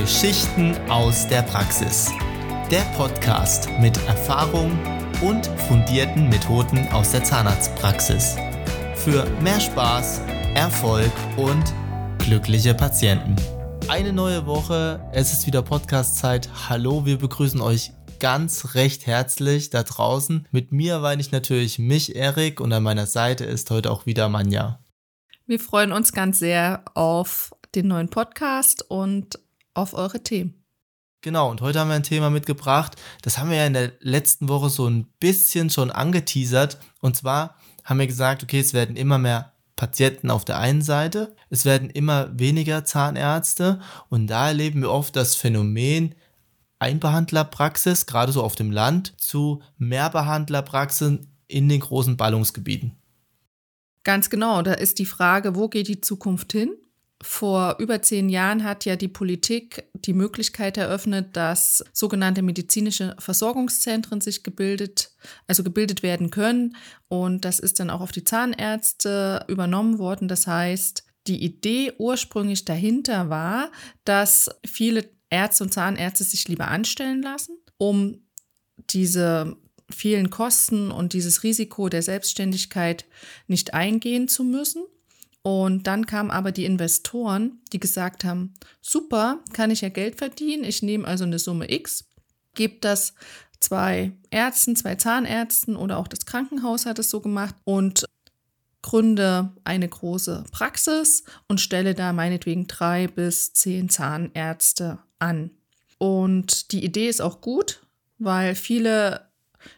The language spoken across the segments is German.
Geschichten aus der Praxis. Der Podcast mit Erfahrung und fundierten Methoden aus der Zahnarztpraxis. Für mehr Spaß, Erfolg und glückliche Patienten. Eine neue Woche, es ist wieder Podcast-Zeit. Hallo, wir begrüßen euch ganz recht herzlich da draußen. Mit mir weine ich natürlich mich, Erik, und an meiner Seite ist heute auch wieder Manja. Wir freuen uns ganz sehr auf den neuen Podcast und auf eure Themen. Genau, und heute haben wir ein Thema mitgebracht. Das haben wir ja in der letzten Woche so ein bisschen schon angeteasert. Und zwar haben wir gesagt, okay, es werden immer mehr Patienten auf der einen Seite, es werden immer weniger Zahnärzte und da erleben wir oft das Phänomen Einbehandlerpraxis, gerade so auf dem Land, zu Mehrbehandlerpraxen in den großen Ballungsgebieten. Ganz genau, da ist die Frage, wo geht die Zukunft hin? Vor über zehn Jahren hat ja die Politik die Möglichkeit eröffnet, dass sogenannte medizinische Versorgungszentren sich gebildet, also gebildet werden können. Und das ist dann auch auf die Zahnärzte übernommen worden. Das heißt, die Idee ursprünglich dahinter war, dass viele Ärzte und Zahnärzte sich lieber anstellen lassen, um diese vielen Kosten und dieses Risiko der Selbstständigkeit nicht eingehen zu müssen. Und dann kamen aber die Investoren, die gesagt haben, super, kann ich ja Geld verdienen. Ich nehme also eine Summe X, gebe das zwei Ärzten, zwei Zahnärzten oder auch das Krankenhaus hat es so gemacht und gründe eine große Praxis und stelle da meinetwegen drei bis zehn Zahnärzte an. Und die Idee ist auch gut, weil viele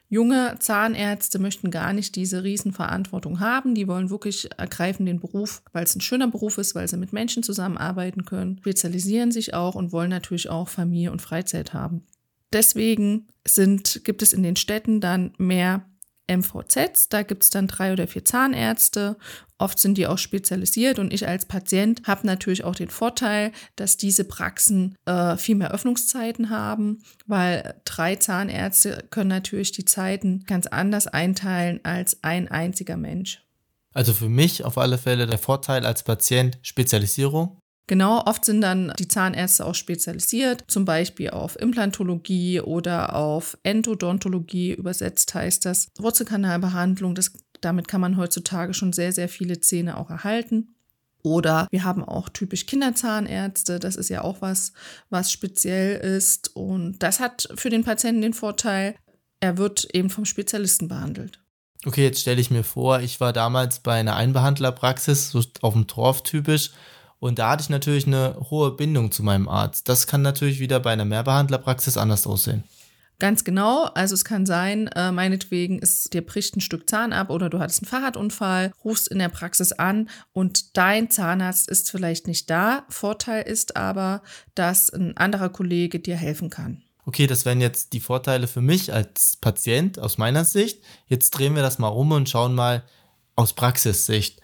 Junge Zahnärzte möchten gar nicht diese Riesenverantwortung haben. Die wollen wirklich ergreifen den Beruf, weil es ein schöner Beruf ist, weil sie mit Menschen zusammenarbeiten können, spezialisieren sich auch und wollen natürlich auch Familie und Freizeit haben. Deswegen sind, gibt es in den Städten dann mehr MVZs. Da gibt es dann drei oder vier Zahnärzte. Oft sind die auch spezialisiert und ich als Patient habe natürlich auch den Vorteil, dass diese Praxen äh, viel mehr Öffnungszeiten haben, weil drei Zahnärzte können natürlich die Zeiten ganz anders einteilen als ein einziger Mensch. Also für mich auf alle Fälle der Vorteil als Patient Spezialisierung. Genau, oft sind dann die Zahnärzte auch spezialisiert, zum Beispiel auf Implantologie oder auf Endodontologie, übersetzt heißt das Wurzelkanalbehandlung. Das, damit kann man heutzutage schon sehr, sehr viele Zähne auch erhalten. Oder wir haben auch typisch Kinderzahnärzte. Das ist ja auch was, was speziell ist. Und das hat für den Patienten den Vorteil, er wird eben vom Spezialisten behandelt. Okay, jetzt stelle ich mir vor, ich war damals bei einer Einbehandlerpraxis, so auf dem Dorf typisch. Und da hatte ich natürlich eine hohe Bindung zu meinem Arzt. Das kann natürlich wieder bei einer Mehrbehandlerpraxis anders aussehen. Ganz genau. Also es kann sein, äh, meinetwegen ist dir bricht ein Stück Zahn ab oder du hattest einen Fahrradunfall, rufst in der Praxis an und dein Zahnarzt ist vielleicht nicht da. Vorteil ist aber, dass ein anderer Kollege dir helfen kann. Okay, das wären jetzt die Vorteile für mich als Patient aus meiner Sicht. Jetzt drehen wir das mal um und schauen mal aus Praxissicht.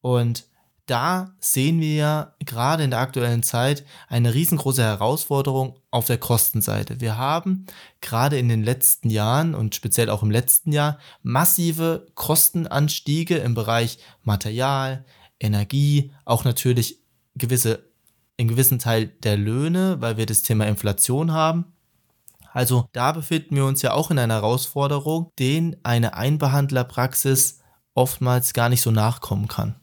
Und da sehen wir ja gerade in der aktuellen Zeit eine riesengroße Herausforderung auf der Kostenseite. Wir haben gerade in den letzten Jahren und speziell auch im letzten Jahr massive Kostenanstiege im Bereich Material, Energie, auch natürlich gewisse, in gewissen Teil der Löhne, weil wir das Thema Inflation haben. Also da befinden wir uns ja auch in einer Herausforderung, den eine Einbehandlerpraxis oftmals gar nicht so nachkommen kann.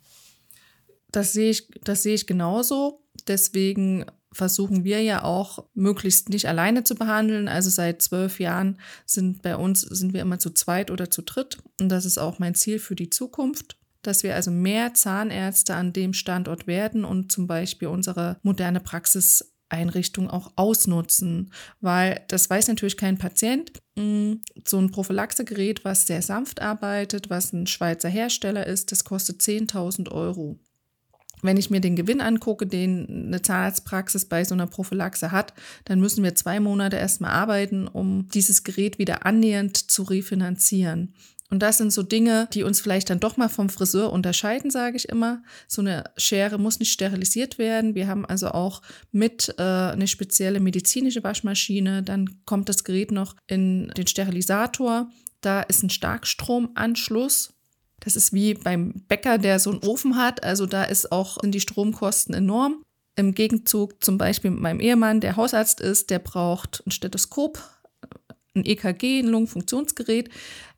Das sehe ich, das sehe ich genauso. Deswegen versuchen wir ja auch möglichst nicht alleine zu behandeln. Also seit zwölf Jahren sind bei uns sind wir immer zu zweit oder zu dritt. Und das ist auch mein Ziel für die Zukunft, dass wir also mehr Zahnärzte an dem Standort werden und zum Beispiel unsere moderne Praxiseinrichtung auch ausnutzen, weil das weiß natürlich kein Patient. Mm, so ein Prophylaxegerät, was sehr sanft arbeitet, was ein Schweizer Hersteller ist, das kostet 10.000 Euro. Wenn ich mir den Gewinn angucke, den eine Zahnarztpraxis bei so einer Prophylaxe hat, dann müssen wir zwei Monate erstmal arbeiten, um dieses Gerät wieder annähernd zu refinanzieren. Und das sind so Dinge, die uns vielleicht dann doch mal vom Friseur unterscheiden, sage ich immer. So eine Schere muss nicht sterilisiert werden. Wir haben also auch mit äh, eine spezielle medizinische Waschmaschine. Dann kommt das Gerät noch in den Sterilisator. Da ist ein Starkstromanschluss das ist wie beim Bäcker, der so einen Ofen hat. Also da ist auch, sind die Stromkosten enorm. Im Gegenzug zum Beispiel mit meinem Ehemann, der Hausarzt ist, der braucht ein Stethoskop, ein EKG, ein Lungenfunktionsgerät.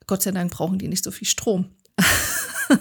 Gott sei Dank brauchen die nicht so viel Strom.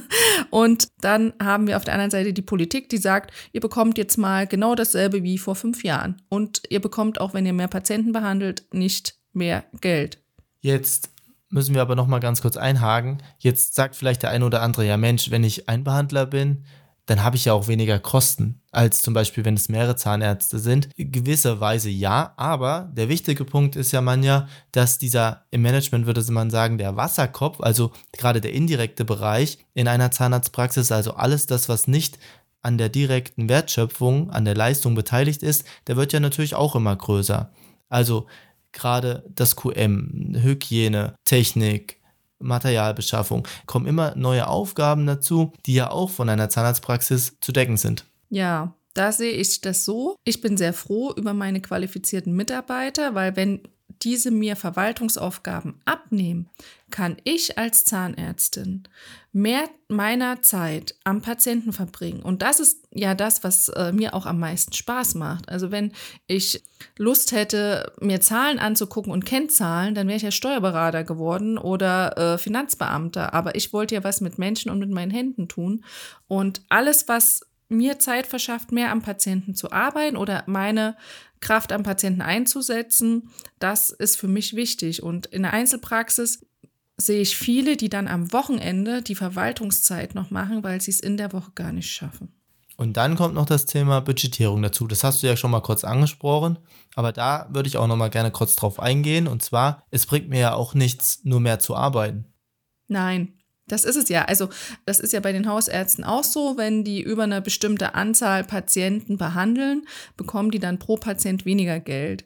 und dann haben wir auf der anderen Seite die Politik, die sagt, ihr bekommt jetzt mal genau dasselbe wie vor fünf Jahren. Und ihr bekommt auch, wenn ihr mehr Patienten behandelt, nicht mehr Geld. Jetzt müssen wir aber noch mal ganz kurz einhaken. Jetzt sagt vielleicht der eine oder andere, ja Mensch, wenn ich ein Behandler bin, dann habe ich ja auch weniger Kosten, als zum Beispiel, wenn es mehrere Zahnärzte sind. In gewisser Weise ja, aber der wichtige Punkt ist ja man ja, dass dieser, im Management würde man sagen, der Wasserkopf, also gerade der indirekte Bereich in einer Zahnarztpraxis, also alles das, was nicht an der direkten Wertschöpfung, an der Leistung beteiligt ist, der wird ja natürlich auch immer größer. Also gerade das QM, Hygiene, Technik, Materialbeschaffung, kommen immer neue Aufgaben dazu, die ja auch von einer Zahnarztpraxis zu decken sind. Ja, da sehe ich das so. Ich bin sehr froh über meine qualifizierten Mitarbeiter, weil wenn diese mir Verwaltungsaufgaben abnehmen, kann ich als Zahnärztin mehr meiner Zeit am Patienten verbringen. Und das ist ja das, was äh, mir auch am meisten Spaß macht. Also wenn ich Lust hätte, mir Zahlen anzugucken und Kennzahlen, dann wäre ich ja Steuerberater geworden oder äh, Finanzbeamter. Aber ich wollte ja was mit Menschen und mit meinen Händen tun. Und alles, was mir Zeit verschafft, mehr am Patienten zu arbeiten oder meine Kraft am Patienten einzusetzen, das ist für mich wichtig. Und in der Einzelpraxis sehe ich viele, die dann am Wochenende die Verwaltungszeit noch machen, weil sie es in der Woche gar nicht schaffen. Und dann kommt noch das Thema Budgetierung dazu. Das hast du ja schon mal kurz angesprochen, aber da würde ich auch noch mal gerne kurz drauf eingehen. Und zwar, es bringt mir ja auch nichts, nur mehr zu arbeiten. Nein, das ist es ja. Also das ist ja bei den Hausärzten auch so, wenn die über eine bestimmte Anzahl Patienten behandeln, bekommen die dann pro Patient weniger Geld.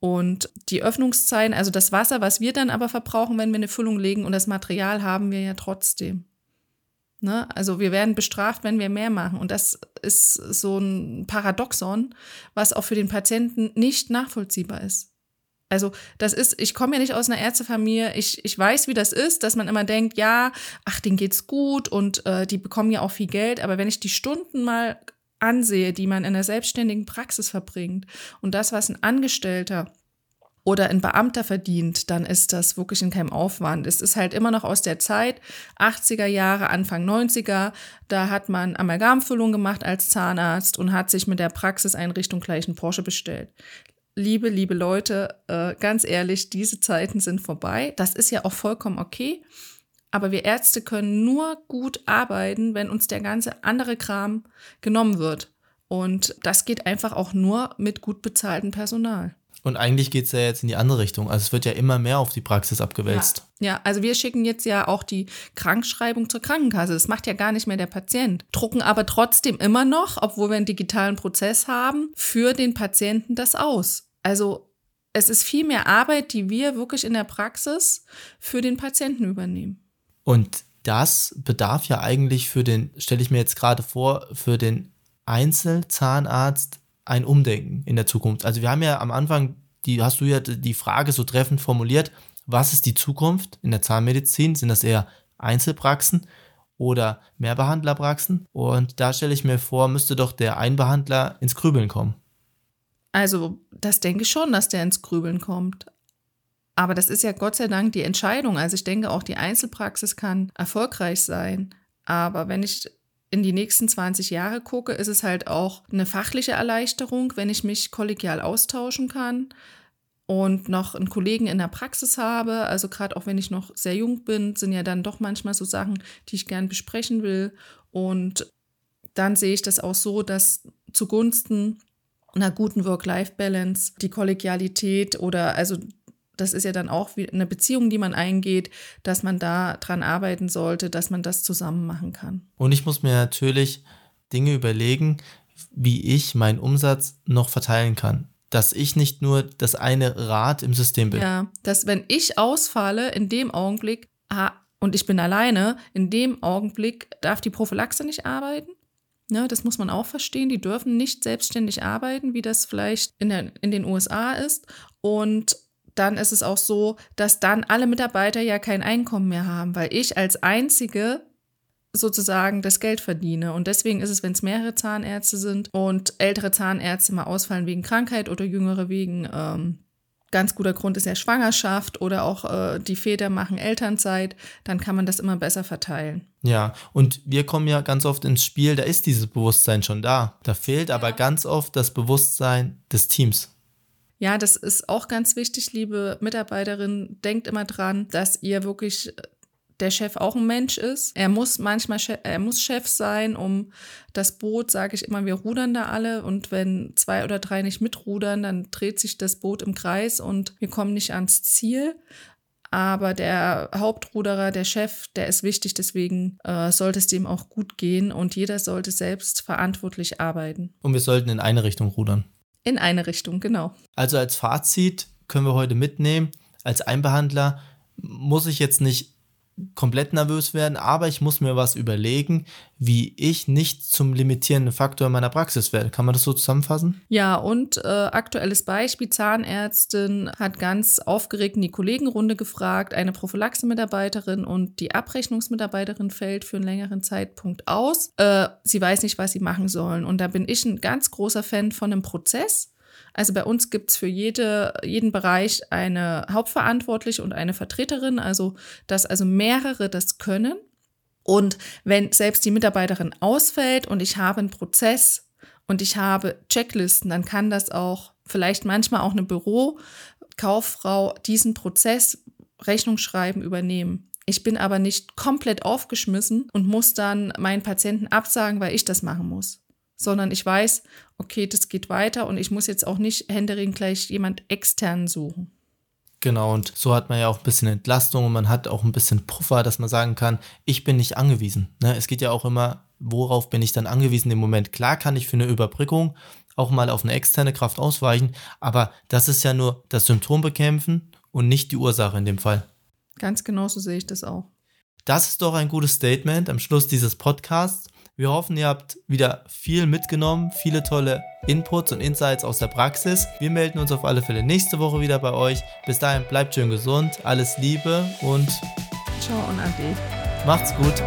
Und die Öffnungszeiten, also das Wasser, was wir dann aber verbrauchen, wenn wir eine Füllung legen und das Material haben wir ja trotzdem. Ne? Also wir werden bestraft, wenn wir mehr machen. Und das ist so ein Paradoxon, was auch für den Patienten nicht nachvollziehbar ist. Also das ist, ich komme ja nicht aus einer Ärztefamilie, ich, ich weiß, wie das ist, dass man immer denkt, ja, ach, denen geht's gut und äh, die bekommen ja auch viel Geld, aber wenn ich die Stunden mal ansehe, die man in der selbstständigen Praxis verbringt und das, was ein Angestellter oder ein Beamter verdient, dann ist das wirklich in keinem Aufwand. Es ist halt immer noch aus der Zeit, 80er Jahre, Anfang 90er, da hat man Amalgamfüllung gemacht als Zahnarzt und hat sich mit der Praxiseinrichtung gleich einen Porsche bestellt liebe, liebe Leute, äh, ganz ehrlich, diese Zeiten sind vorbei. Das ist ja auch vollkommen okay. Aber wir Ärzte können nur gut arbeiten, wenn uns der ganze andere Kram genommen wird. Und das geht einfach auch nur mit gut bezahltem Personal. Und eigentlich geht es ja jetzt in die andere Richtung. Also es wird ja immer mehr auf die Praxis abgewälzt. Ja. ja, also wir schicken jetzt ja auch die Krankschreibung zur Krankenkasse. Das macht ja gar nicht mehr der Patient. Drucken aber trotzdem immer noch, obwohl wir einen digitalen Prozess haben, für den Patienten das aus. Also es ist viel mehr Arbeit, die wir wirklich in der Praxis für den Patienten übernehmen. Und das bedarf ja eigentlich für den, stelle ich mir jetzt gerade vor, für den Einzelzahnarzt ein Umdenken in der Zukunft. Also wir haben ja am Anfang, die hast du ja die Frage so treffend formuliert, was ist die Zukunft in der Zahnmedizin? Sind das eher Einzelpraxen oder Mehrbehandlerpraxen? Und da stelle ich mir vor, müsste doch der Einbehandler ins Grübeln kommen. Also, das denke ich schon, dass der ins Grübeln kommt. Aber das ist ja Gott sei Dank die Entscheidung. Also ich denke auch, die Einzelpraxis kann erfolgreich sein. Aber wenn ich in die nächsten 20 Jahre gucke, ist es halt auch eine fachliche Erleichterung, wenn ich mich kollegial austauschen kann und noch einen Kollegen in der Praxis habe. Also gerade auch wenn ich noch sehr jung bin, sind ja dann doch manchmal so Sachen, die ich gern besprechen will. Und dann sehe ich das auch so, dass zugunsten einer guten Work-Life-Balance die Kollegialität oder also das ist ja dann auch eine Beziehung, die man eingeht, dass man da dran arbeiten sollte, dass man das zusammen machen kann. Und ich muss mir natürlich Dinge überlegen, wie ich meinen Umsatz noch verteilen kann. Dass ich nicht nur das eine Rad im System bin. Ja, dass wenn ich ausfalle, in dem Augenblick, ah, und ich bin alleine, in dem Augenblick darf die Prophylaxe nicht arbeiten. Ja, das muss man auch verstehen. Die dürfen nicht selbstständig arbeiten, wie das vielleicht in, der, in den USA ist. Und dann ist es auch so, dass dann alle Mitarbeiter ja kein Einkommen mehr haben, weil ich als Einzige sozusagen das Geld verdiene. Und deswegen ist es, wenn es mehrere Zahnärzte sind und ältere Zahnärzte mal ausfallen wegen Krankheit oder jüngere wegen ähm, ganz guter Grund ist ja Schwangerschaft oder auch äh, die Väter machen Elternzeit, dann kann man das immer besser verteilen. Ja, und wir kommen ja ganz oft ins Spiel, da ist dieses Bewusstsein schon da. Da fehlt ja. aber ganz oft das Bewusstsein des Teams. Ja, das ist auch ganz wichtig, liebe Mitarbeiterin. Denkt immer dran, dass ihr wirklich der Chef auch ein Mensch ist. Er muss manchmal Chef, er muss Chef sein, um das Boot, sage ich immer, wir rudern da alle und wenn zwei oder drei nicht mitrudern, dann dreht sich das Boot im Kreis und wir kommen nicht ans Ziel. Aber der Hauptruderer, der Chef, der ist wichtig, deswegen äh, sollte es dem auch gut gehen und jeder sollte selbst verantwortlich arbeiten. Und wir sollten in eine Richtung rudern. In eine Richtung, genau. Also als Fazit können wir heute mitnehmen, als Einbehandler muss ich jetzt nicht komplett nervös werden, aber ich muss mir was überlegen, wie ich nicht zum limitierenden Faktor in meiner Praxis werde. Kann man das so zusammenfassen? Ja, und äh, aktuelles Beispiel, Zahnärztin hat ganz aufgeregt in die Kollegenrunde gefragt, eine Prophylaxe-Mitarbeiterin und die Abrechnungsmitarbeiterin fällt für einen längeren Zeitpunkt aus. Äh, sie weiß nicht, was sie machen sollen. Und da bin ich ein ganz großer Fan von einem Prozess also bei uns gibt es für jede, jeden Bereich eine Hauptverantwortliche und eine Vertreterin, also dass also mehrere das können. Und wenn selbst die Mitarbeiterin ausfällt und ich habe einen Prozess und ich habe Checklisten, dann kann das auch vielleicht manchmal auch eine Bürokauffrau diesen Prozess Rechnung schreiben übernehmen. Ich bin aber nicht komplett aufgeschmissen und muss dann meinen Patienten absagen, weil ich das machen muss sondern ich weiß, okay, das geht weiter und ich muss jetzt auch nicht händeringend gleich jemand extern suchen. Genau, und so hat man ja auch ein bisschen Entlastung und man hat auch ein bisschen Puffer, dass man sagen kann, ich bin nicht angewiesen. Ne? Es geht ja auch immer, worauf bin ich dann angewiesen im Moment? Klar kann ich für eine Überbrückung auch mal auf eine externe Kraft ausweichen, aber das ist ja nur das Symptom bekämpfen und nicht die Ursache in dem Fall. Ganz genau so sehe ich das auch. Das ist doch ein gutes Statement am Schluss dieses Podcasts. Wir hoffen, ihr habt wieder viel mitgenommen, viele tolle Inputs und Insights aus der Praxis. Wir melden uns auf alle Fälle nächste Woche wieder bei euch. Bis dahin bleibt schön gesund, alles Liebe und ciao und ade. Macht's gut.